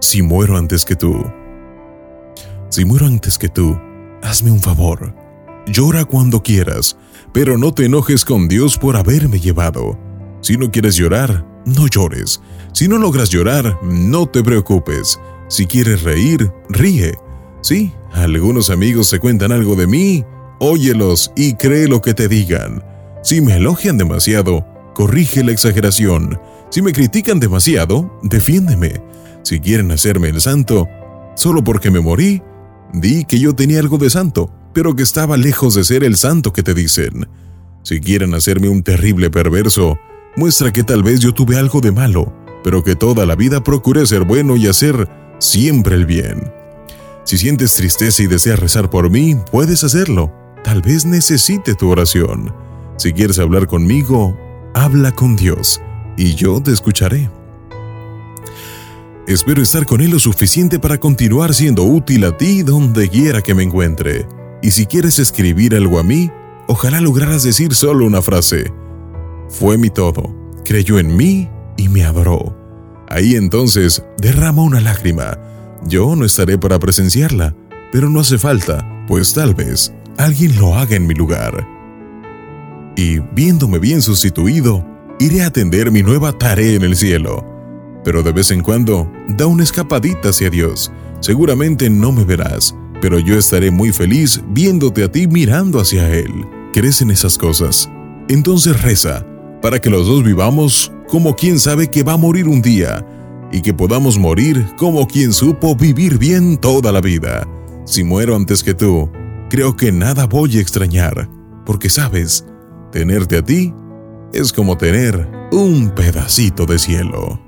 si muero antes que tú. Si muero antes que tú, hazme un favor. Llora cuando quieras, pero no te enojes con Dios por haberme llevado. Si no quieres llorar, no llores. Si no logras llorar, no te preocupes. Si quieres reír, ríe. Sí, algunos amigos se cuentan algo de mí, óyelos y cree lo que te digan. Si me elogian demasiado, corrige la exageración. Si me critican demasiado, defiéndeme. Si quieren hacerme el santo, solo porque me morí, di que yo tenía algo de santo, pero que estaba lejos de ser el santo que te dicen. Si quieren hacerme un terrible perverso, muestra que tal vez yo tuve algo de malo, pero que toda la vida procuré ser bueno y hacer siempre el bien. Si sientes tristeza y deseas rezar por mí, puedes hacerlo. Tal vez necesite tu oración. Si quieres hablar conmigo, habla con Dios, y yo te escucharé. Espero estar con Él lo suficiente para continuar siendo útil a ti donde quiera que me encuentre. Y si quieres escribir algo a mí, ojalá lograras decir solo una frase. Fue mi todo, creyó en mí y me adoró. Ahí entonces derrama una lágrima. Yo no estaré para presenciarla, pero no hace falta, pues tal vez alguien lo haga en mi lugar. Y viéndome bien sustituido, iré a atender mi nueva tarea en el cielo pero de vez en cuando da una escapadita hacia Dios. Seguramente no me verás, pero yo estaré muy feliz viéndote a ti mirando hacia Él. ¿Crees en esas cosas? Entonces reza, para que los dos vivamos como quien sabe que va a morir un día, y que podamos morir como quien supo vivir bien toda la vida. Si muero antes que tú, creo que nada voy a extrañar, porque sabes, tenerte a ti es como tener un pedacito de cielo.